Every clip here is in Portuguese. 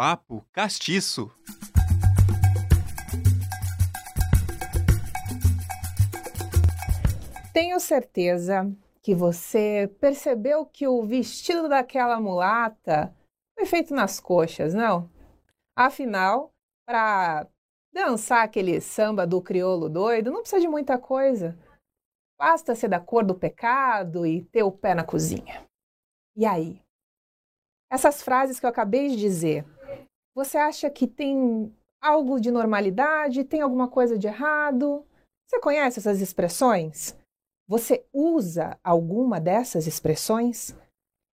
Bate-papo castiço. Tenho certeza que você percebeu que o vestido daquela mulata foi feito nas coxas, não? Afinal, para dançar aquele samba do crioulo doido, não precisa de muita coisa. Basta ser da cor do pecado e ter o pé na cozinha. E aí? Essas frases que eu acabei de dizer, você acha que tem algo de normalidade? Tem alguma coisa de errado? Você conhece essas expressões? Você usa alguma dessas expressões?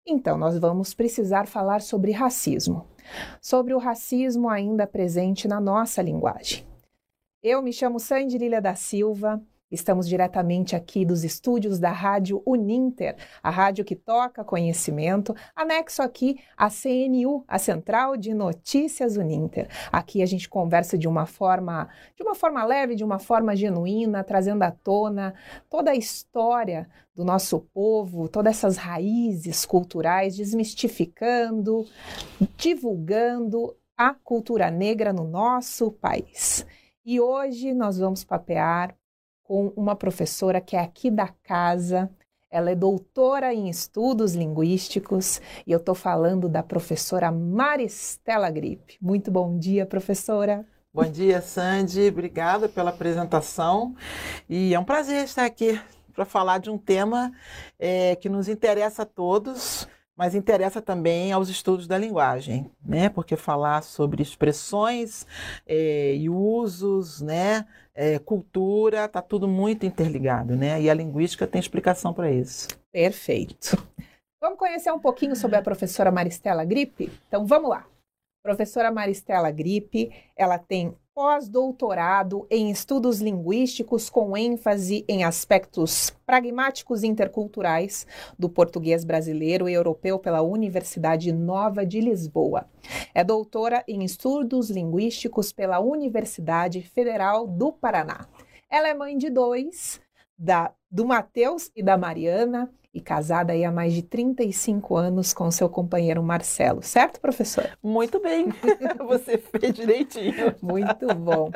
Então, nós vamos precisar falar sobre racismo, sobre o racismo ainda presente na nossa linguagem. Eu me chamo Sandy Lilia da Silva, Estamos diretamente aqui dos estúdios da Rádio Uninter, a rádio que toca conhecimento, anexo aqui a CNU, a Central de Notícias Uninter. Aqui a gente conversa de uma forma, de uma forma leve, de uma forma genuína, trazendo à tona toda a história do nosso povo, todas essas raízes culturais, desmistificando, divulgando a cultura negra no nosso país. E hoje nós vamos papear com uma professora que é aqui da casa. Ela é doutora em estudos linguísticos e eu estou falando da professora Maristela Gripe. Muito bom dia, professora. Bom dia, Sandy. Obrigada pela apresentação. E é um prazer estar aqui para falar de um tema é, que nos interessa a todos, mas interessa também aos estudos da linguagem, né? Porque falar sobre expressões é, e usos, né? É, cultura, está tudo muito interligado, né? E a linguística tem explicação para isso. Perfeito. Vamos conhecer um pouquinho sobre a professora Maristela Gripe? Então vamos lá. Professora Maristela Gripe, ela tem pós-doutorado em estudos linguísticos com ênfase em aspectos pragmáticos interculturais do português brasileiro e europeu pela Universidade Nova de Lisboa. É doutora em estudos linguísticos pela Universidade Federal do Paraná. Ela é mãe de dois, da, do Matheus e da Mariana, e casada aí há mais de 35 anos com seu companheiro Marcelo, certo, professora? Muito bem, você fez direitinho. Muito bom.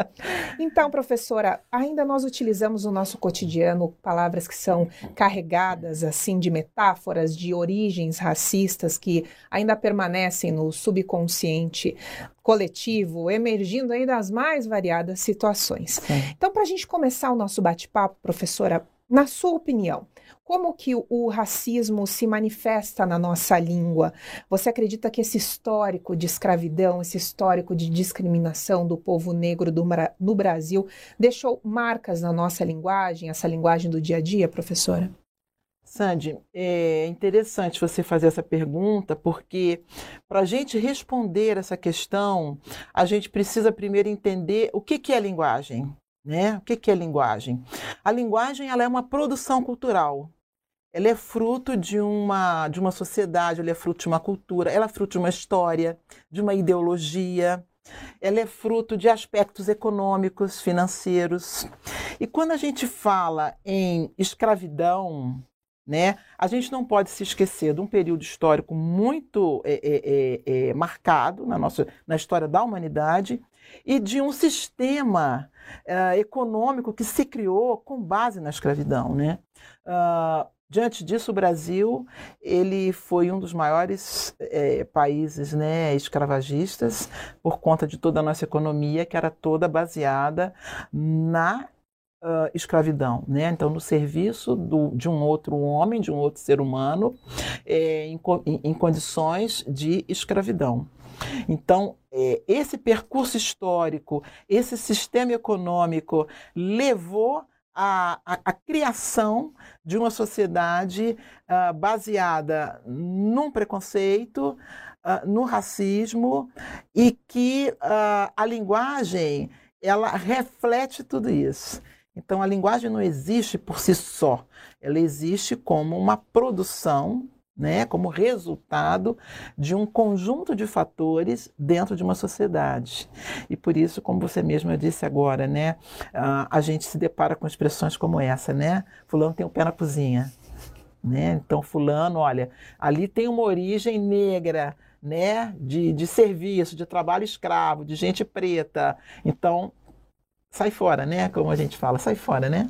Então, professora, ainda nós utilizamos no nosso cotidiano palavras que são carregadas assim de metáforas de origens racistas que ainda permanecem no subconsciente coletivo, emergindo aí das mais variadas situações. Sim. Então, para a gente começar o nosso bate-papo, professora, na sua opinião, como que o racismo se manifesta na nossa língua? Você acredita que esse histórico de escravidão, esse histórico de discriminação do povo negro do, no Brasil deixou marcas na nossa linguagem, essa linguagem do dia a dia, professora? Sandy, é interessante você fazer essa pergunta, porque para a gente responder essa questão, a gente precisa primeiro entender o que, que é linguagem. Né? O que, que é linguagem? A linguagem ela é uma produção cultural ela é fruto de uma, de uma sociedade, ela é fruto de uma cultura, ela é fruto de uma história, de uma ideologia, ela é fruto de aspectos econômicos, financeiros. E quando a gente fala em escravidão, né, a gente não pode se esquecer de um período histórico muito é, é, é, marcado na, nossa, na história da humanidade e de um sistema é, econômico que se criou com base na escravidão. Né? Uh, Diante disso, o Brasil ele foi um dos maiores é, países né, escravagistas por conta de toda a nossa economia, que era toda baseada na uh, escravidão, né? Então, no serviço do, de um outro homem, de um outro ser humano, é, em, em, condições de escravidão. Então, é, esse percurso histórico, esse sistema econômico levou a, a, a, criação de uma sociedade uh, baseada num preconceito, uh, no racismo e que uh, a linguagem ela reflete tudo isso. Então a linguagem não existe por si só, ela existe como uma produção né, como resultado de um conjunto de fatores dentro de uma sociedade. E por isso, como você mesma disse agora, né, a gente se depara com expressões como essa, né? Fulano tem um pé na cozinha. Né? Então, fulano, olha, ali tem uma origem negra, né, de, de serviço, de trabalho escravo, de gente preta. Então, sai fora, né? Como a gente fala, sai fora, né?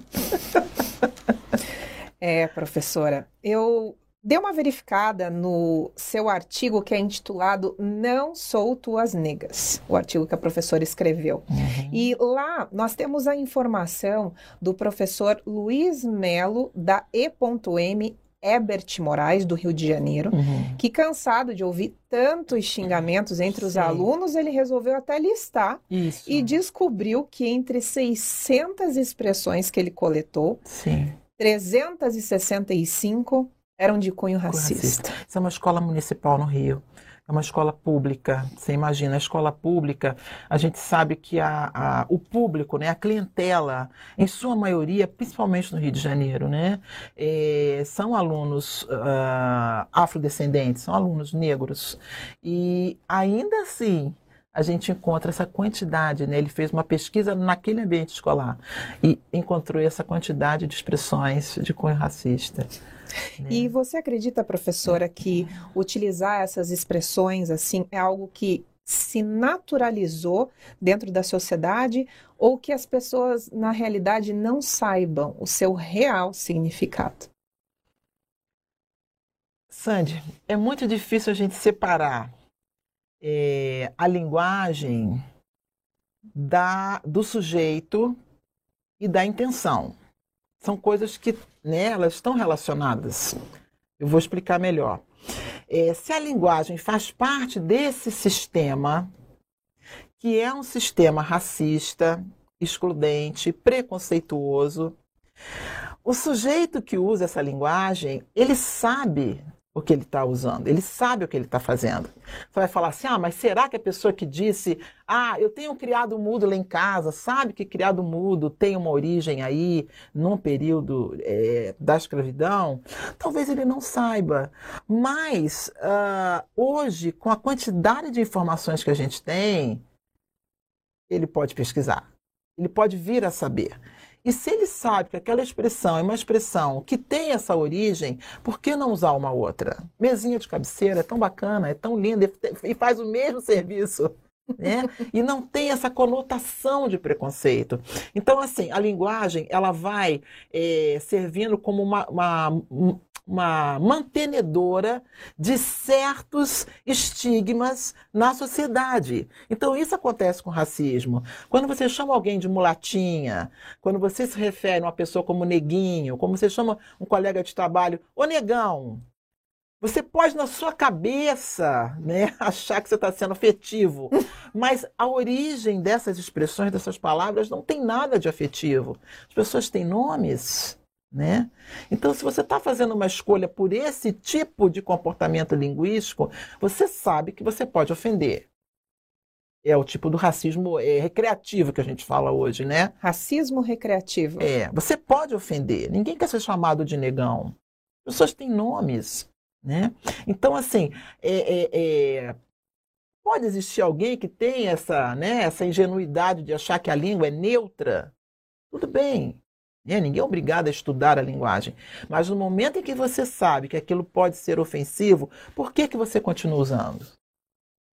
é, professora, eu dei uma verificada no seu artigo que é intitulado Não Sou Tuas Negas, o artigo que a professora escreveu. Uhum. E lá nós temos a informação do professor Luiz Melo, da E.M. Ebert Moraes, do Rio de Janeiro, uhum. que cansado de ouvir tantos xingamentos entre os Sim. alunos, ele resolveu até listar Isso. e descobriu que entre 600 expressões que ele coletou, Sim. 365 eram de cunho racista. racista. Isso é uma escola municipal no Rio é uma escola pública. Você imagina, a escola pública, a gente sabe que a, a, o público, né, a clientela, em sua maioria, principalmente no Rio de Janeiro, né, é, são alunos uh, afrodescendentes, são alunos negros. E ainda assim, a gente encontra essa quantidade, né? Ele fez uma pesquisa naquele ambiente escolar e encontrou essa quantidade de expressões de cunho racista. E você acredita, professora, que utilizar essas expressões assim é algo que se naturalizou dentro da sociedade ou que as pessoas, na realidade, não saibam o seu real significado? Sandy, é muito difícil a gente separar é, a linguagem da, do sujeito e da intenção. São coisas que né, estão relacionadas. Eu vou explicar melhor. É, se a linguagem faz parte desse sistema, que é um sistema racista, excludente, preconceituoso, o sujeito que usa essa linguagem, ele sabe o que ele está usando, ele sabe o que ele está fazendo. Você vai falar assim: ah, mas será que a pessoa que disse, ah, eu tenho criado mudo lá em casa, sabe que criado mudo tem uma origem aí num período é, da escravidão? Talvez ele não saiba. Mas uh, hoje, com a quantidade de informações que a gente tem, ele pode pesquisar, ele pode vir a saber. E se ele sabe que aquela expressão é uma expressão que tem essa origem, por que não usar uma outra? Mesinha de cabeceira é tão bacana, é tão linda e faz o mesmo serviço. Né? E não tem essa conotação de preconceito. Então, assim, a linguagem ela vai é, servindo como uma, uma, uma mantenedora de certos estigmas na sociedade. Então, isso acontece com racismo. Quando você chama alguém de mulatinha, quando você se refere a uma pessoa como neguinho, como você chama um colega de trabalho, ô negão, você pode, na sua cabeça, né, achar que você está sendo afetivo, mas a origem dessas expressões, dessas palavras, não tem nada de afetivo. As pessoas têm nomes. Né? Então, se você está fazendo uma escolha por esse tipo de comportamento linguístico, você sabe que você pode ofender. É o tipo do racismo é, recreativo que a gente fala hoje, né? Racismo recreativo. É, você pode ofender. Ninguém quer ser chamado de negão. As pessoas têm nomes, né? Então, assim, é, é, é, pode existir alguém que tem essa, né, essa ingenuidade de achar que a língua é neutra? Tudo bem, é, ninguém é obrigado a estudar a linguagem. Mas no momento em que você sabe que aquilo pode ser ofensivo, por que, que você continua usando?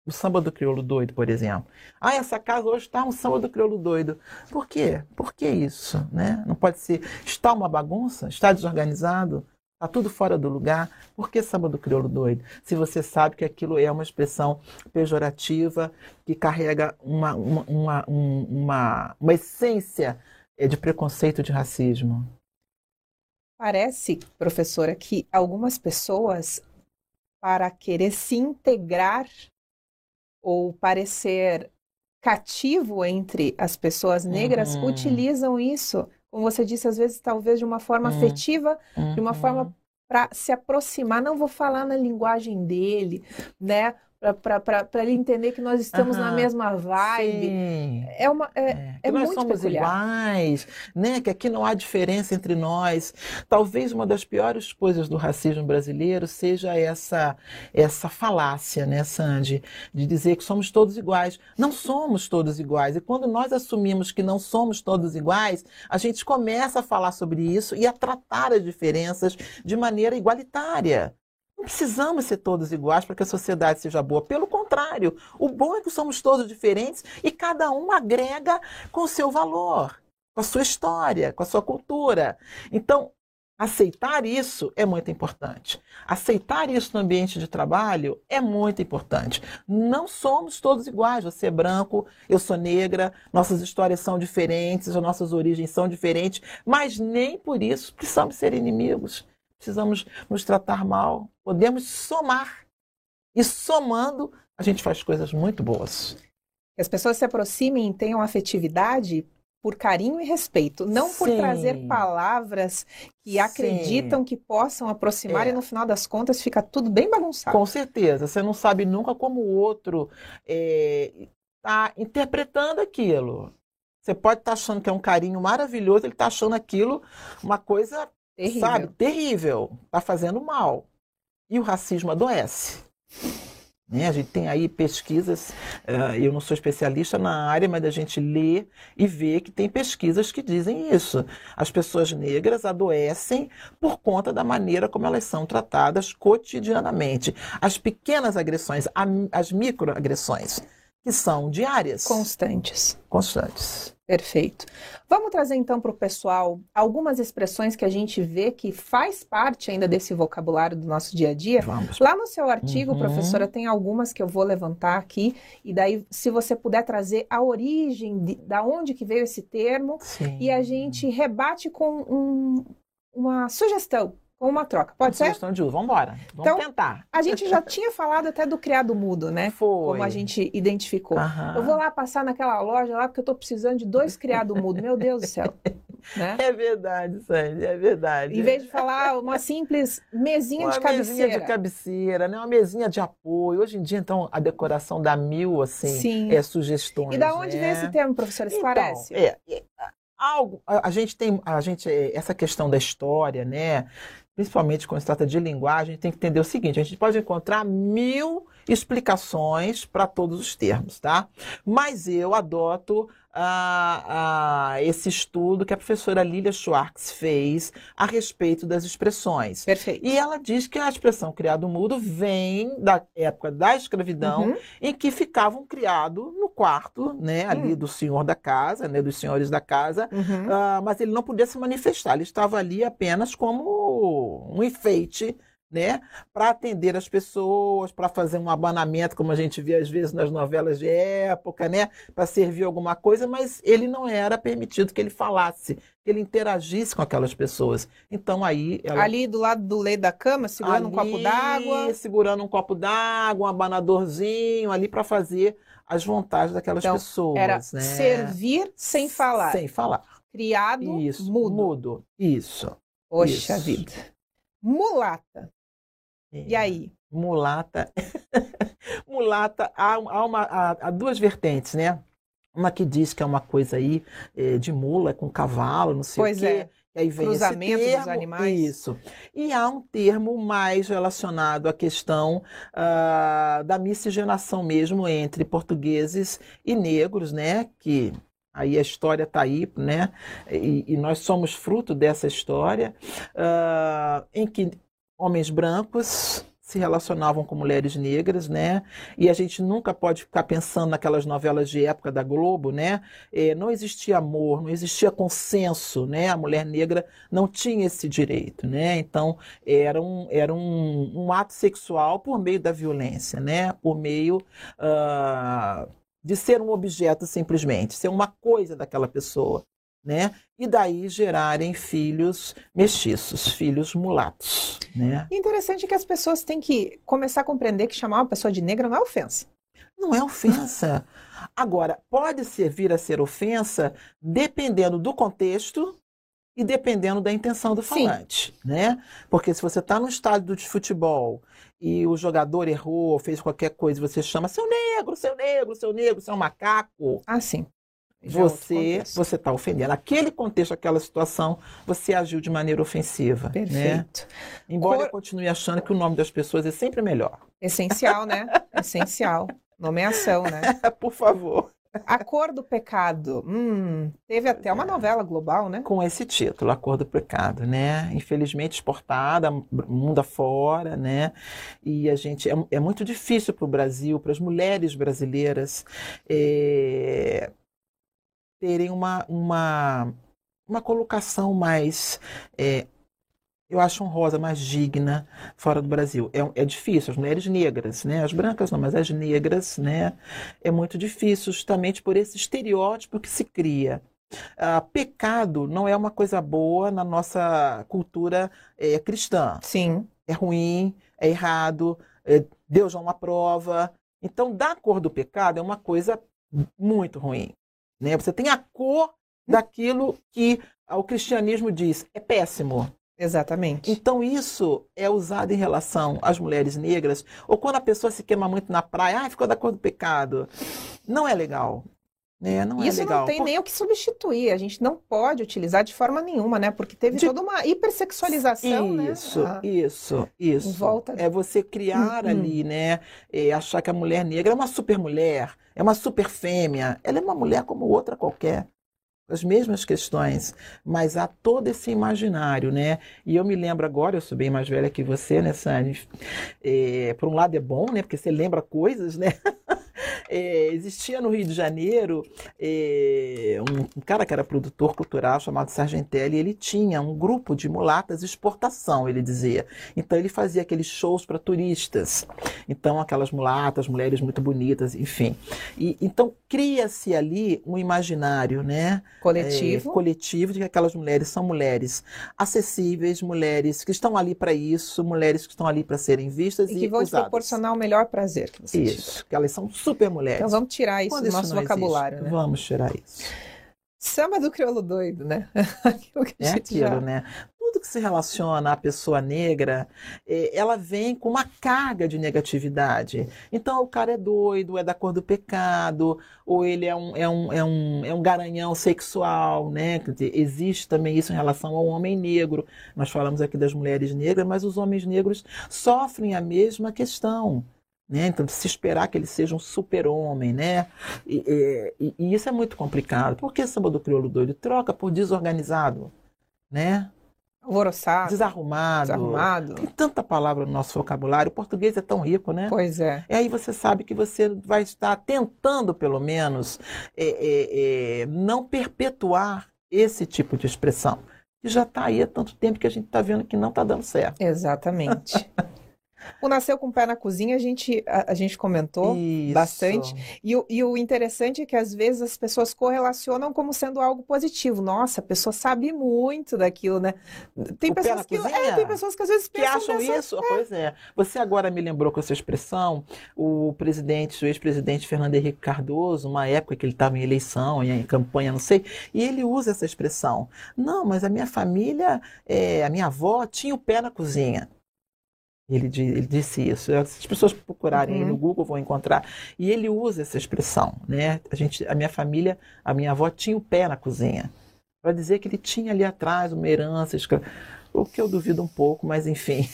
O samba do crioulo doido, por exemplo. Ah, essa casa hoje está um samba do crioulo doido. Por quê? Por que isso? Né? Não pode ser. Está uma bagunça? Está desorganizado? Está tudo fora do lugar? Por que samba do crioulo doido? Se você sabe que aquilo é uma expressão pejorativa que carrega uma, uma, uma, uma, uma essência de preconceito de racismo? Parece, professora, que algumas pessoas, para querer se integrar ou parecer cativo entre as pessoas negras, uhum. utilizam isso, como você disse, às vezes, talvez de uma forma uhum. afetiva, de uma forma uhum. para se aproximar. Não vou falar na linguagem dele, né? Para ele entender que nós estamos na mesma vibe. Sim. É uma é, é, é nós muito somos peculiar. iguais, né? Que aqui não há diferença entre nós. Talvez uma das piores coisas do racismo brasileiro seja essa essa falácia, né, Sandy, de dizer que somos todos iguais. Não somos todos iguais. E quando nós assumimos que não somos todos iguais, a gente começa a falar sobre isso e a tratar as diferenças de maneira igualitária. Precisamos ser todos iguais para que a sociedade seja boa. Pelo contrário, o bom é que somos todos diferentes e cada um agrega com o seu valor, com a sua história, com a sua cultura. Então, Aceitar isso é muito importante. Aceitar isso no ambiente de trabalho é muito importante. Não somos todos iguais. Você é branco, eu sou negra, nossas histórias são diferentes, as nossas origens são diferentes, mas nem por isso precisamos ser inimigos. Precisamos nos tratar mal. Podemos somar. E somando, a gente faz coisas muito boas. Que as pessoas se aproximem e tenham afetividade por carinho e respeito, não Sim. por trazer palavras que Sim. acreditam que possam aproximar é. e no final das contas fica tudo bem bagunçado. Com certeza, você não sabe nunca como o outro está é, interpretando aquilo. Você pode estar tá achando que é um carinho maravilhoso, ele está achando aquilo uma coisa, terrível. sabe, terrível, está fazendo mal. E o racismo adoece. Né? A gente tem aí pesquisas, uh, eu não sou especialista na área, mas a gente lê e vê que tem pesquisas que dizem isso. As pessoas negras adoecem por conta da maneira como elas são tratadas cotidianamente. As pequenas agressões, as microagressões, que são diárias. Constantes. Constantes. Perfeito. Vamos trazer então para o pessoal algumas expressões que a gente vê que faz parte ainda desse vocabulário do nosso dia a dia. Vamos. Lá no seu artigo, uhum. professora, tem algumas que eu vou levantar aqui e daí, se você puder trazer a origem de, da onde que veio esse termo Sim. e a gente rebate com um, uma sugestão ou uma troca. Pode ser? Sugestão de uso. Vamos embora. Vamos então, tentar. A gente já tinha falado até do criado mudo, né? Foi. Como a gente identificou. Eu vou lá passar naquela loja lá porque eu estou precisando de dois criado mudo. Meu Deus do céu. Né? É verdade, Sandy, é verdade. Em vez de falar uma simples mesinha uma de cabeceira. mesinha de cabeceira, né? Uma mesinha de apoio. Hoje em dia, então, a decoração dá mil, assim, Sim. é sugestões. E da onde né? vem esse termo, professora? Então, parece? É, é, algo, a, a, gente tem, a gente, essa questão da história, né? Principalmente quando se trata de linguagem, tem que entender o seguinte: a gente pode encontrar mil explicações para todos os termos, tá? Mas eu adoto a, a, esse estudo que a professora Lilia Schwartz fez a respeito das expressões. Perfeito. E ela diz que a expressão criado mudo vem da época da escravidão, uhum. em que ficava um criado no quarto, né, ali uhum. do senhor da casa, né, dos senhores da casa, uhum. uh, mas ele não podia se manifestar, ele estava ali apenas como um enfeite né, para atender as pessoas, para fazer um abanamento, como a gente vê às vezes nas novelas de época, né, para servir alguma coisa, mas ele não era permitido que ele falasse, que ele interagisse com aquelas pessoas. Então aí ela... ali do lado do leito da cama, segurando ali, um copo d'água, segurando um copo d'água, um abanadorzinho ali para fazer as vontades daquelas então, pessoas, era né? servir sem falar. Sem falar. Criado Isso, mudo. Mudo. Isso. Poxa Isso. vida. Mulata. E aí? Mulata. Mulata, há, há, uma, há, há, duas vertentes, né? Uma que diz que é uma coisa aí é, de mula com cavalo, não sei pois o quê. É. E aí vem Cruzamento esse termo, dos animais. Isso. E há um termo mais relacionado à questão uh, da miscigenação mesmo entre portugueses e negros, né? Que aí a história está aí, né? E, e, nós somos fruto dessa história, uh, em que homens brancos se relacionavam com mulheres negras, né? E a gente nunca pode ficar pensando naquelas novelas de época da Globo, né? É, não existia amor, não existia consenso, né? A mulher negra não tinha esse direito, né? Então era um, era um, um ato sexual por meio da violência, né? Por meio uh, de ser um objeto simplesmente, ser uma coisa daquela pessoa né? E daí gerarem filhos mestiços, filhos mulatos, né? Interessante que as pessoas têm que começar a compreender que chamar uma pessoa de negra não é ofensa. Não é ofensa. Agora, pode servir a ser ofensa dependendo do contexto e dependendo da intenção do falante, Sim. né? Porque se você está no estádio de futebol e o jogador errou, fez qualquer coisa, você chama seu negro, seu negro, seu negro, seu macaco. Ah, sim você você está ofendendo. Aquele contexto, aquela situação, você agiu de maneira ofensiva. Né? Perfeito. Né? Embora Cor... eu continue achando que o nome das pessoas é sempre melhor. Essencial, né? Essencial. Nomeação, né? Por favor. A Cor do Pecado. Hum, teve até uma novela global, né? Com esse título, A Cor do Pecado, né? Infelizmente exportada mundo afora, né? E a gente é, é muito difícil para o Brasil, para as mulheres brasileiras é, terem uma, uma, uma colocação mais é, eu acho honrosa, mais digna fora do Brasil. É, é, difícil, as mulheres negras, né? As brancas não, mas as negras, né? É muito difícil, justamente por esse estereótipo que se cria. Ah, pecado não é uma coisa boa na nossa cultura é, cristã. Sim. É ruim, é errado, é, Deus não aprova. Então, dar cor do pecado é uma coisa muito ruim. Né? Você tem a cor daquilo que o cristianismo diz é péssimo. Exatamente. Então, isso é usado em relação às mulheres negras, ou quando a pessoa se queima muito na praia, ah, ficou da cor do pecado. Não é legal. Né? Não é isso é não tem Por... nem o que substituir. A gente não pode utilizar de forma nenhuma, né? Porque teve de... toda uma hipersexualização, isso, né? Isso, isso, isso. Volta... É você criar hum, ali, né? É achar que a mulher negra é uma super mulher, é uma super fêmea. Ela é uma mulher como outra qualquer as mesmas questões, mas há todo esse imaginário, né? E eu me lembro agora, eu sou bem mais velha que você, né, Sani? É, por um lado é bom, né? Porque você lembra coisas, né? É, existia no Rio de Janeiro é, um, um, cara que era produtor cultural chamado Sargentelli, e ele tinha um grupo de mulatas de exportação, ele dizia. Então ele fazia aqueles shows para turistas. Então aquelas mulatas, mulheres muito bonitas, enfim. E, então cria-se ali um imaginário, né? Coletivo. É, coletivo de que aquelas mulheres são mulheres acessíveis, mulheres que estão ali para isso, mulheres que estão ali para serem vistas e, e que vão usadas. proporcionar o melhor prazer. Que você isso, que elas são super mulheres. Então vamos tirar isso Quando do nosso vocabulário, né? Vamos tirar isso. Samba do crioulo doido, né? aquilo é aquilo, já... né? Tudo que se relaciona à pessoa negra, é, ela vem com uma carga de negatividade. Então, o cara é doido, é da cor do pecado, ou ele é um, é um, é um, é um garanhão sexual, né? Existe também isso em relação ao homem negro. Nós falamos aqui das mulheres negras, mas os homens negros sofrem a mesma questão. Né? Então, se esperar que ele seja um super-homem, né? E, e, e, isso é muito complicado. Por que samba do crioulo doido? Troca por desorganizado, né? Alvoroçado. Desarrumado. Desarrumado. Tem tanta palavra no nosso vocabulário. O português é tão rico, né? Pois é. E aí você sabe que você vai estar tentando, pelo menos, é, é, é, não perpetuar esse tipo de expressão. Que já está aí há tanto tempo que a gente está vendo que não está dando certo. Exatamente. O Nasceu com o Pé na Cozinha, a gente, a, a gente comentou Isso. bastante. E o, e o interessante é que às vezes as pessoas correlacionam como sendo algo positivo. Nossa, a pessoa sabe muito daquilo, né? Tem o pessoas que. É, tem pessoas que às vezes pensam. Que acham isso? É. Pois é. Você agora me lembrou com essa expressão, o presidente, o ex-presidente Fernando Henrique Cardoso, uma época que ele estava em eleição, em campanha, não sei, e ele usa essa expressão. Não, mas a minha família, é, a minha avó tinha o pé na cozinha. Ele, ele, disse isso. As pessoas procurarem uhum. no Google vão encontrar. E ele usa essa expressão, né? A, gente, a minha família, a minha avó tinha o pé na cozinha. Para dizer que ele tinha ali atrás uma herança. O que eu duvido um pouco, mas enfim.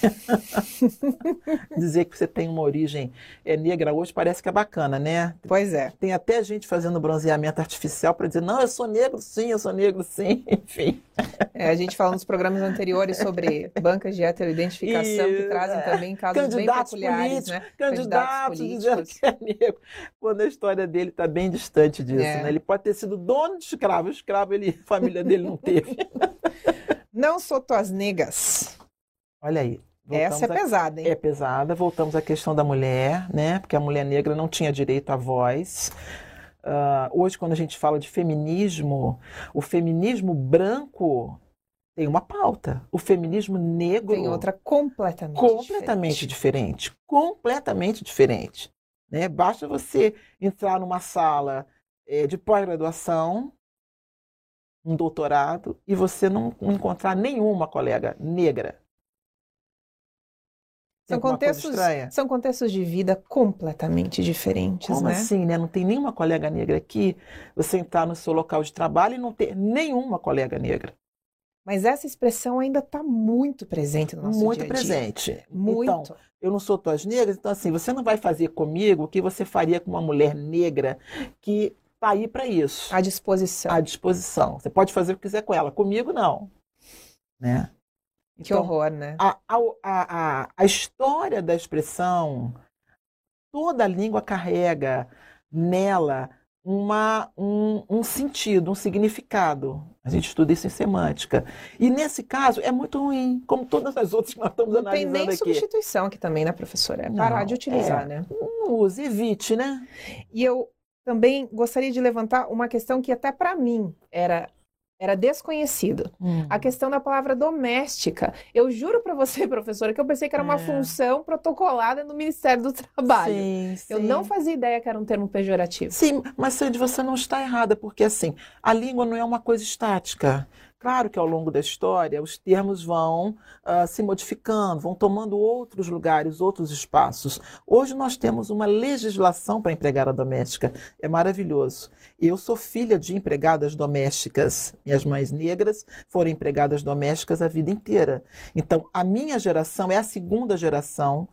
Dizer que você tem uma origem é, negra hoje parece que é bacana, né? Pois é. Tem até gente fazendo bronzeamento artificial para dizer, não, eu sou negro sim, eu sou negro sim, enfim. É, a gente falou nos programas anteriores sobre bancas de heteroidentificação que trazem é. também casos candidatos bem peculiares, né? Candidatos, dizendo que é negro, quando a história dele está bem distante disso, é. né? Ele pode ter sido dono de escravo, escravo ele, a família dele não teve. Não sou tuas negas. Olha aí. Essa é a... pesada, hein? É pesada. Voltamos à questão da mulher, né? Porque a mulher negra não tinha direito à voz. Uh, hoje, quando a gente fala de feminismo, o feminismo branco tem uma pauta. O feminismo negro tem outra completamente completamente diferente, diferente completamente diferente. Né? Basta você entrar numa sala é, de pós-graduação um doutorado e você não encontrar nenhuma colega negra. São contextos, são contextos de vida completamente diferentes, Como né? assim, né? Não tem nenhuma colega negra aqui. Você entrar no seu local de trabalho e não ter nenhuma colega negra. Mas essa expressão ainda está muito presente no nosso muito dia dia. presente. Muito. Então, eu não sou tuas negras, então assim, você não vai fazer comigo o que você faria com uma mulher negra que está aí para isso. À disposição. À disposição. Você pode fazer o que quiser com ela. Comigo, não. Né? Que então, horror, né? A, a, a, a história da expressão, toda a língua carrega nela uma, um, um, sentido, um significado. A gente estuda isso em semântica. E nesse caso é muito ruim, como todas as outras que nós estamos não analisando aqui. Não tem nem aqui. substituição aqui também, né, professora? É parar não, de utilizar, é, né? Não use, evite, né? E eu também gostaria de levantar uma questão que até para mim era era desconhecido. Hum. A questão da palavra doméstica. Eu juro para você, professora, que eu pensei que era uma é. função protocolada no Ministério do Trabalho. Sim, sim. Eu não fazia ideia que era um termo pejorativo. Sim, mas Sandy, você não está errada, porque assim, a língua não é uma coisa estática. Claro que ao longo da história os termos vão uh, se modificando, vão tomando outros lugares, outros espaços. Hoje nós temos uma legislação para empregada doméstica, é maravilhoso. Eu sou filha de empregadas domésticas. Minhas mães negras foram empregadas domésticas a vida inteira. Então, a minha geração é a segunda geração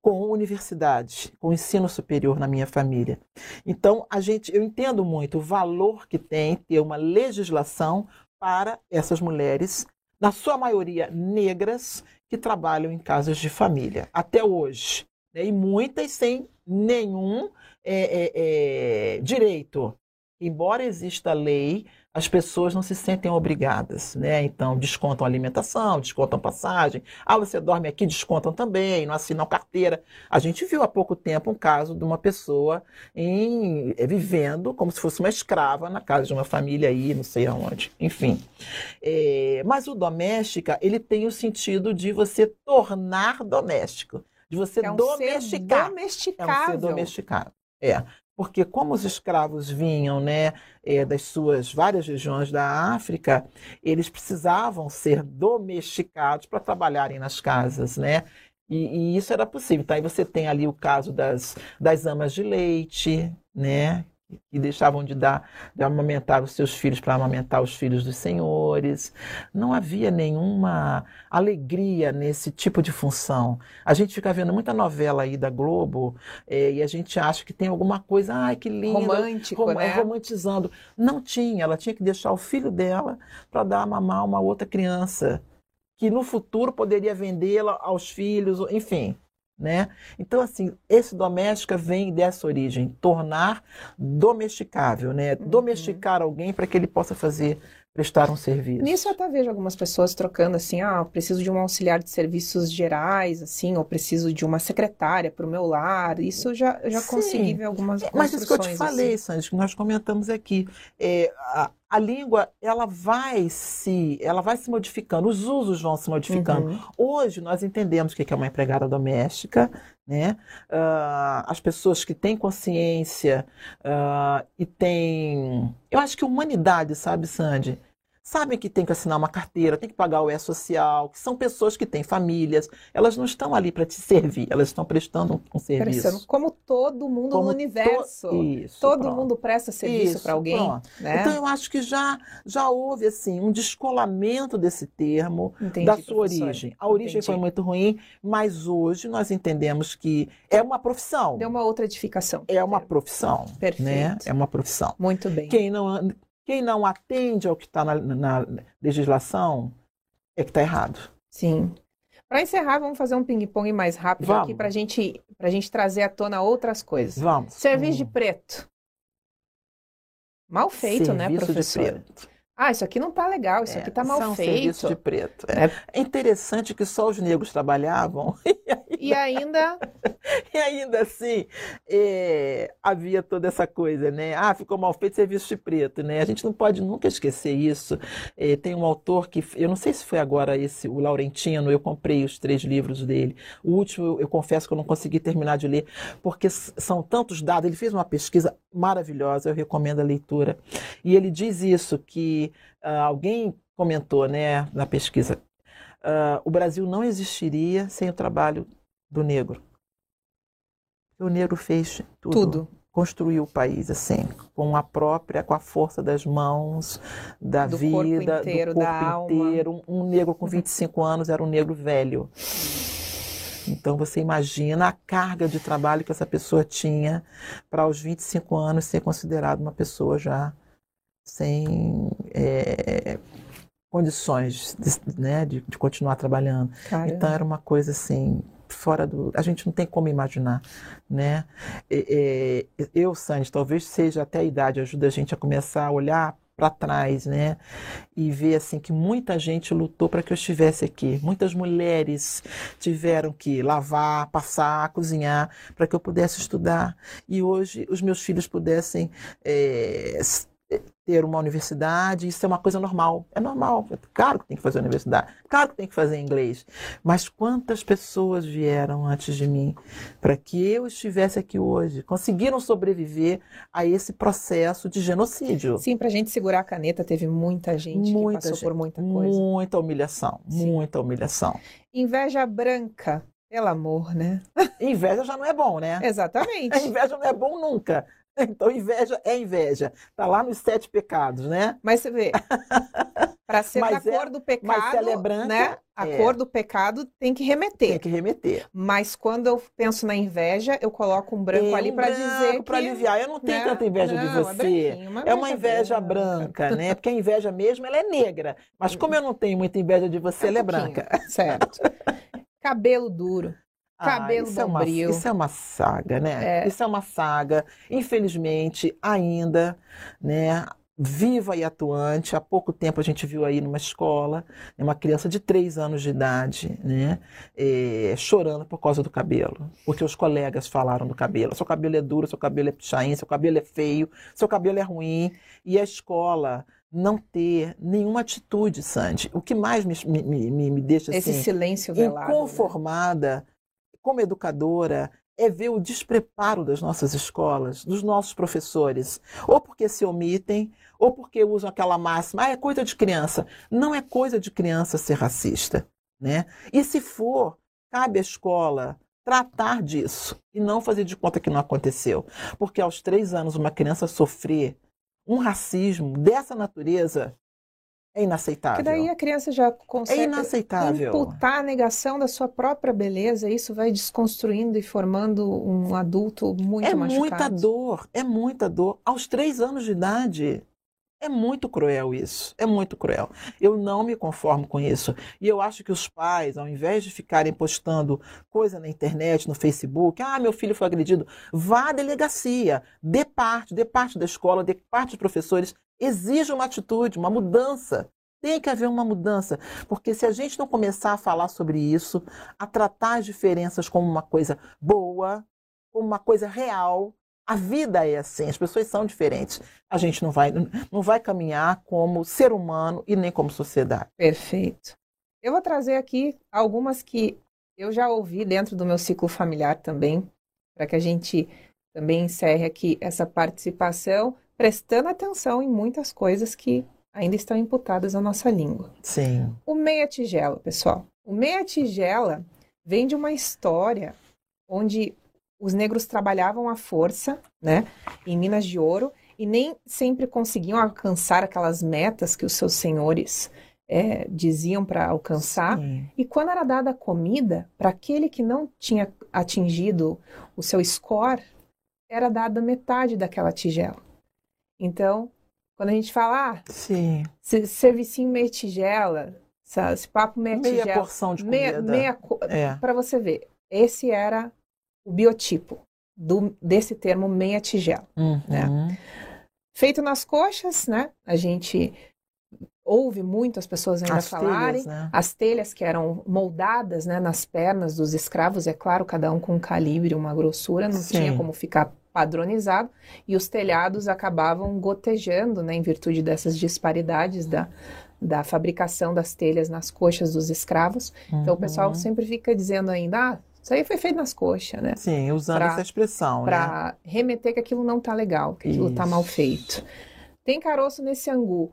com universidade, com ensino superior na minha família. Então, a gente, eu entendo muito o valor que tem ter uma legislação para essas mulheres, na sua maioria negras, que trabalham em casas de família, até hoje. Né? E muitas sem nenhum é, é, é, direito. Embora exista lei, as pessoas não se sentem obrigadas, né? Então, descontam alimentação, descontam passagem. Ah, você dorme aqui, descontam também, não assinam carteira. A gente viu há pouco tempo um caso de uma pessoa em, eh, vivendo como se fosse uma escrava na casa de uma família aí, não sei aonde. Enfim. É, mas o doméstica, ele tem o sentido de você tornar doméstico, de você é um domesticar. Ser domesticável. É um ser domesticado. É porque como os escravos vinham né, é, das suas várias regiões da África, eles precisavam ser domesticados para trabalharem nas casas, né? E, e, isso era possível. Então, aí você tem ali o caso das, das amas de leite, né? Que deixavam de dar, de amamentar os seus filhos para amamentar os filhos dos senhores. Não havia nenhuma alegria nesse tipo de função. A gente fica vendo muita novela aí da Globo é, e a gente acha que tem alguma coisa, ai que lindo, romântico, rom né? romantizando. Não tinha, ela tinha que deixar o filho dela para dar a mamar uma outra criança que no futuro poderia vendê-la aos filhos, enfim. Né? Então, assim, esse doméstica vem dessa origem, tornar domesticável, né? Uhum. Domesticar alguém para que ele possa fazer prestar um serviço. Nisso eu até vejo algumas pessoas trocando assim, ah, preciso de um auxiliar de serviços gerais, assim, ou preciso de uma secretária para o meu lar. Isso já já Sim. consegui ver algumas Mas isso que eu te falei, assim. Sandy, que nós comentamos aqui, é, a, a, língua ela vai se ela vai se modificando, os usos vão se modificando. Uhum. Hoje nós entendemos o que é uma empregada doméstica, né? Uh, as pessoas que têm consciência uh, e têm. Eu acho que humanidade, sabe, Sandy? Sabem que tem que assinar uma carteira, tem que pagar o E-Social, que são pessoas que têm famílias, elas não estão ali para te servir, elas estão prestando um, um serviço. Como todo mundo como no universo. To... Isso, todo pronto. mundo presta serviço para alguém. Né? Então eu acho que já, já houve assim um descolamento desse termo Entendi, da sua origem. A origem Entendi. foi muito ruim, mas hoje nós entendemos que é uma profissão. Deu uma outra edificação. É uma profissão. Né? Perfeito. Né? É uma profissão. Muito bem. Quem não quem não atende ao que está na, na, legislação é que está errado. Sim. Para encerrar, vamos fazer um ping-pong mais rápido vamos. aqui para gente, a gente trazer à tona outras coisas. Vamos. Serviço hum. de preto. Mal feito, né, Serviço né, professor? De preto. Ah, isso aqui não tá legal, isso é, aqui tá mal são feito. Serviço de preto. É. é. interessante que só os negros trabalhavam. E ainda. e ainda assim, é, havia toda essa coisa, né? Ah, ficou mal feito serviço de preto, né? A gente não pode nunca esquecer isso. É, tem um autor que, eu não sei se foi agora esse, o Laurentino, eu comprei os três livros dele. O último, eu, eu confesso que eu não consegui terminar de ler, porque são tantos dados. Ele fez uma pesquisa maravilhosa, eu recomendo a leitura. E ele diz isso, que uh, alguém comentou né, na pesquisa, uh, o Brasil não existiria sem o trabalho do negro. O negro fez tudo. tudo. Construiu o país assim, com a própria, com a força das mãos, da do vida, corpo inteiro, do corpo inteiro. Um, um negro com 25 anos era um negro velho. Então você imagina a carga de trabalho que essa pessoa tinha para aos 25 anos ser considerada uma pessoa já sem é, condições de, né, de, de continuar trabalhando. Caramba. Então era uma coisa assim fora do. A gente não tem como imaginar, né? É, é, eu, Sandy, talvez seja até a idade ajuda a gente a começar a olhar para trás, né? E ver assim que muita gente lutou para que eu estivesse aqui. Muitas mulheres tiveram que lavar, passar, cozinhar para que eu pudesse estudar. E hoje os meus filhos pudessem é, ter uma universidade, isso é uma coisa normal. É normal, é claro que tem que fazer universidade, claro que tem que fazer inglês. Mas quantas pessoas vieram antes de mim para que eu estivesse aqui hoje? Conseguiram sobreviver a esse processo de genocídio. Sim, para a gente segurar a caneta, teve muita gente muita que passou gente, por muita coisa. Muita humilhação, Sim. muita humilhação. Inveja branca. Pelo amor, né? Inveja já não é bom, né? Exatamente. A inveja não é bom nunca. Então, inveja é inveja. Está lá nos sete pecados, né? Mas você vê, para ser mas da é, cor do pecado, é branca, né? A é. cor do pecado tem que remeter. Tem que remeter. Mas quando eu penso na inveja, eu coloco um branco ali para dizer para aliviar. Eu não tenho né? tanta inveja não, de é você. É, uma é uma inveja branca, branca, né? Porque a inveja mesmo ela é negra. Mas como eu não tenho muita inveja de você, é ela é branca. Certo. Cabelo duro. Cabelo ah, isso bombril. É uma, isso é uma saga, né? É. Isso é uma saga. Infelizmente, ainda, né? Viva e atuante. Há pouco tempo a gente viu aí numa escola né, uma criança de três anos de idade, né? É, chorando por causa do cabelo. Porque os colegas falaram do cabelo. Seu cabelo é duro, seu cabelo é pichain, seu cabelo é feio, seu cabelo é ruim. E a escola não ter nenhuma atitude, Sandy. O que mais me, me, me, me deixa Esse assim, silêncio velado, né? inconformada né? Como educadora, é ver o despreparo das nossas escolas, dos nossos professores, ou porque se omitem, ou porque usam aquela máxima, ah, é coisa de criança. Não é coisa de criança ser racista, né? E se for, cabe à escola tratar disso e não fazer de conta que não aconteceu, porque aos três anos uma criança sofrer um racismo dessa natureza é inaceitável. Que daí a criança já consegue é imputar a negação da sua própria beleza, isso vai desconstruindo e formando um adulto muito é machucado. É muita dor, é muita dor. Aos três anos de idade, é muito cruel isso, é muito cruel. Eu não me conformo com isso. E eu acho que os pais, ao invés de ficarem postando coisa na internet, no Facebook, ah, meu filho foi agredido, vá à delegacia, dê parte, dê parte da escola, dê parte dos professores, exija uma atitude, uma mudança. Tem que haver uma mudança, porque se a gente não começar a falar sobre isso, a tratar as diferenças como uma coisa boa, como uma coisa real, a vida é assim, as pessoas são diferentes. A gente não vai, não vai caminhar como ser humano e nem como sociedade. Perfeito. Eu vou trazer aqui algumas que eu já ouvi dentro do meu ciclo familiar também, para que a gente também encerre aqui essa participação, prestando atenção em muitas coisas que ainda estão imputadas à nossa língua. Sim. O meia tigela, pessoal. O meia tigela vem de uma história onde os negros trabalhavam à força, né, em minas de ouro, e nem sempre conseguiam alcançar aquelas metas que os seus senhores é, diziam para alcançar. Sim. E quando era dada a comida, para aquele que não tinha atingido o seu score, era dada metade daquela tigela. Então, quando a gente fala, ah, Sim. servicinho meia tigela, esse papo meia, meia tigela. porção de comida. Meia, meia é. Para você ver, esse era o biotipo do, desse termo meia tigela. Uhum. Né? Feito nas coxas, né? A gente ouve muito as pessoas ainda as falarem. Telhas, né? As telhas que eram moldadas né, nas pernas dos escravos, é claro, cada um com um calibre, uma grossura, não Sim. tinha como ficar padronizado. E os telhados acabavam gotejando, né, em virtude dessas disparidades da, da fabricação das telhas nas coxas dos escravos. Uhum. Então o pessoal uhum. sempre fica dizendo ainda, ah, isso aí foi feito nas coxas, né? Sim, usando pra, essa expressão, Para né? remeter que aquilo não tá legal, que aquilo Isso. tá mal feito. Tem caroço nesse angu.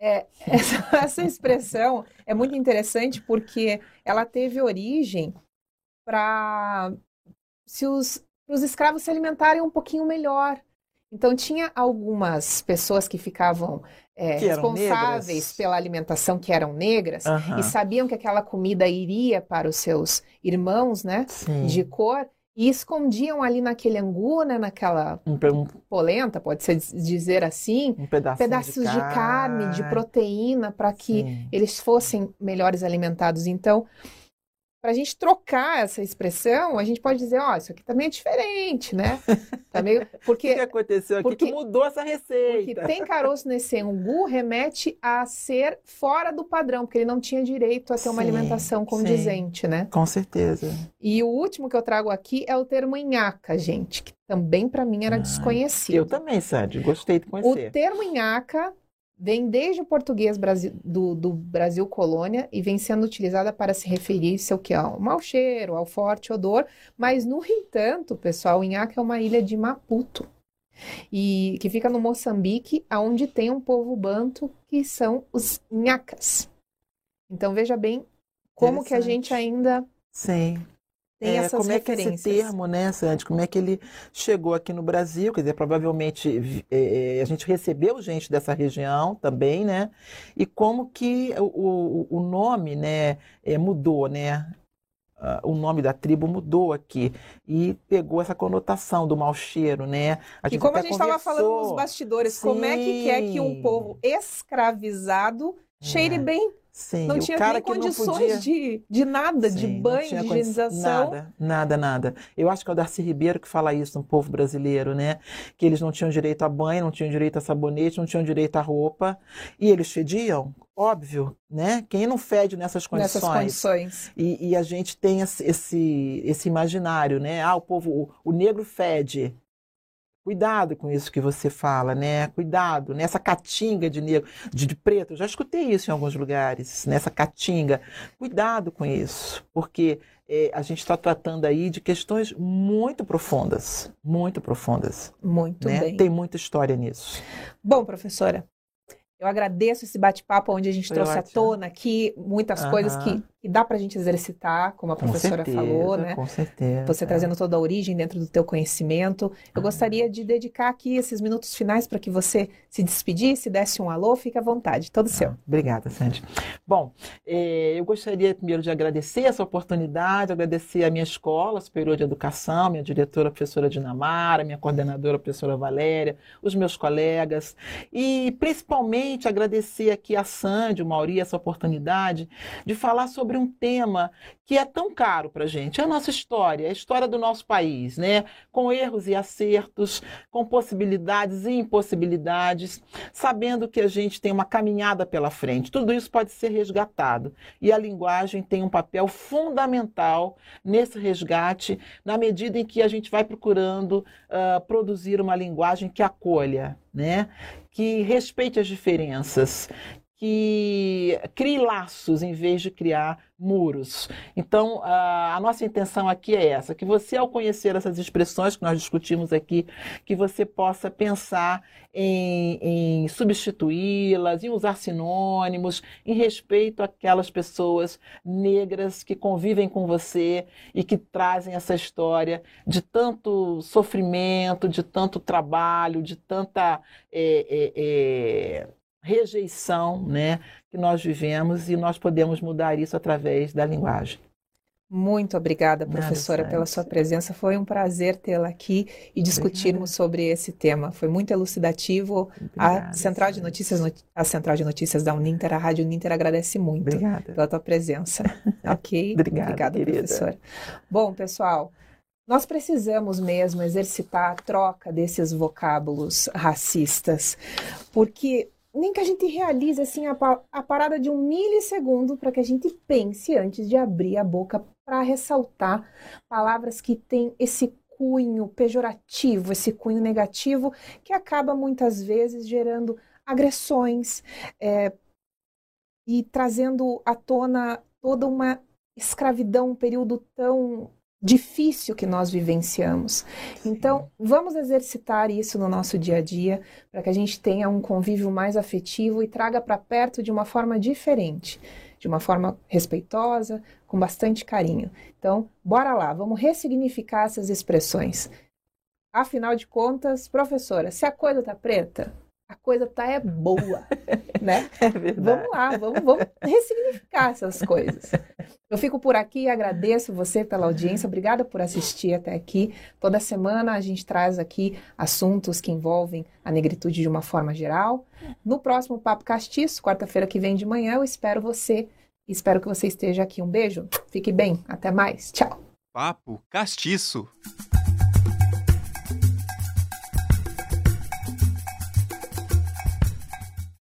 É, essa, essa, expressão é muito interessante porque ela teve origem para se os, os escravos se alimentarem um pouquinho melhor. Então, tinha algumas pessoas que ficavam é, Que responsáveis negras. pela alimentação que eram negras e sabiam que aquela comida iria para os seus irmãos, né, Sim. de cor, e escondiam ali naquele angu, né, naquela Um, um, polenta, pode ser dizer assim, um pedaços de carne, de proteína, para que Sim. eles fossem melhores alimentados. Então, para a gente trocar essa expressão, a gente pode dizer, ó, isso aqui também é diferente, né? Tá meio... O que, Porque, aconteceu aqui porque- que mudou essa porque receita? tem caroço nesse angu remete a ser fora do padrão, porque ele não tinha direito a ter uma Sim, alimentação condizente, né? Com certeza. E o último que eu trago aqui é o termo inhaca, gente, que também para mim era Ah, desconhecido. Eu também, Sandy, gostei de O conhecer. termo inhaca vem desde o português Brasi- do, do Brasil colônia e vem sendo utilizada para se referir-se ao que? Ao mau cheiro, ao forte odor, mas, no entanto, pessoal, Inhaca é uma ilha de Maputo, e que fica no Moçambique, aonde tem um povo banto, que são os Inhacas. Então, veja bem como que a gente ainda Sim. Tem É, como é que esse termo, né, Sandy, como é que ele chegou aqui no Brasil? Quer dizer, provavelmente vi- é, a gente recebeu gente dessa região também, né? E como que o, o, o nome, né, é, mudou, né? Ah, o nome da tribo mudou aqui e pegou essa conotação do mau cheiro, né? A E gente como a gente estava falando nos bastidores, como é que quer que um Sim. povo escravizado cheire É. bem? Sim, Não tinha cara nem condições podia... de, de nada, de Sim, não banho, de higienização. Nada, nada, nada. Eu acho que é o Darcy Ribeiro que fala isso no povo brasileiro, né? Que eles não tinham direito a banho, não tinham direito a sabonete, não tinham direito a roupa. E eles fediam? Óbvio, né? Quem não fede nessas Nessas condições? condições. E, e a gente tem esse, esse, esse imaginário, né? Ah, o povo, o, o negro fede. Cuidado com isso que você fala, né? Cuidado, nessa catinga de negro, de, de preto. Eu já escutei isso em alguns lugares, nessa catinga. Cuidado com isso, porque eh, a gente está tratando aí de questões muito profundas, muito profundas, Muito né? bem. Tem muita história nisso. Bom, professora, eu agradeço esse bate-papo onde a gente Foi trouxe à ótimo. tona aqui muitas Aham. coisas que, que dá para a gente exercitar, como a Com professora certeza, falou, né? com certeza. Você trazendo toda a origem dentro do teu conhecimento. Eu Ah. gostaria de dedicar aqui esses minutos finais para que você se despedisse, desse um alô, fique à vontade, todo seu. Ah, Obrigada, Sandy. Bom, eh, eu gostaria primeiro de agradecer essa oportunidade, agradecer a minha escola superior de educação, minha diretora, a professora Dinamara, minha coordenadora, a professora Valéria, os meus colegas, e principalmente agradecer aqui a Sandy, o Mauri, essa oportunidade de falar sobre um tema que é tão caro para a gente, é a nossa história, a história do nosso país, né? Com erros e acertos, com possibilidades e impossibilidades, sabendo que a gente tem uma caminhada pela frente. Tudo isso pode ser resgatado. E a linguagem tem um papel fundamental nesse resgate, na medida em que a gente vai procurando ah, produzir uma linguagem que acolha, né? que respeite as diferenças, que crie laços em vez de criar muros. Então, a, nossa intenção aqui é essa: que você, ao conhecer essas expressões que nós discutimos aqui, que você possa pensar em, em substituí-las, em usar sinônimos, em respeito àquelas pessoas negras que convivem com você e que trazem essa história de tanto sofrimento, de tanto trabalho, de tanta. é, é, é, rejeição, né, que nós vivemos e nós podemos mudar isso através da linguagem. Muito obrigada, professora, pela sua presença. Foi um prazer tê-la aqui e discutirmos sobre esse tema. Foi muito elucidativo. a Obrigada, Central de. Notícias, a Central de Notícias da Uninter, a Rádio Uninter agradece muito Obrigada. pela tua presença. Ok? Obrigada, Obrigada, professora. Bom, pessoal, nós precisamos mesmo exercitar a troca desses vocábulos racistas, porque nem que a gente realize assim a, a parada de um milissegundo para que a gente pense antes de abrir a boca para ressaltar palavras que têm esse cunho pejorativo, esse cunho negativo, que acaba muitas vezes gerando agressões é, e trazendo à tona toda uma escravidão, um período tão difícil que nós vivenciamos. Então, vamos exercitar isso no nosso dia a dia para que a gente tenha um convívio mais afetivo e traga para perto de uma forma diferente, de uma forma respeitosa, com bastante carinho. Então, bora lá, vamos ressignificar essas expressões. Afinal de contas, professora, se a coisa tá preta, a coisa tá é boa, né? É verdade. Vamos lá, vamos, vamos ressignificar essas coisas. Eu fico por aqui e agradeço você pela audiência. Obrigada por assistir até aqui. Toda semana a gente traz aqui assuntos que envolvem a negritude de uma forma geral. No próximo Papo Castiço, quarta-feira que vem de manhã, eu espero você. Espero que você esteja aqui. Um beijo. Fique bem. Até mais. Tchau. Papo Castiço.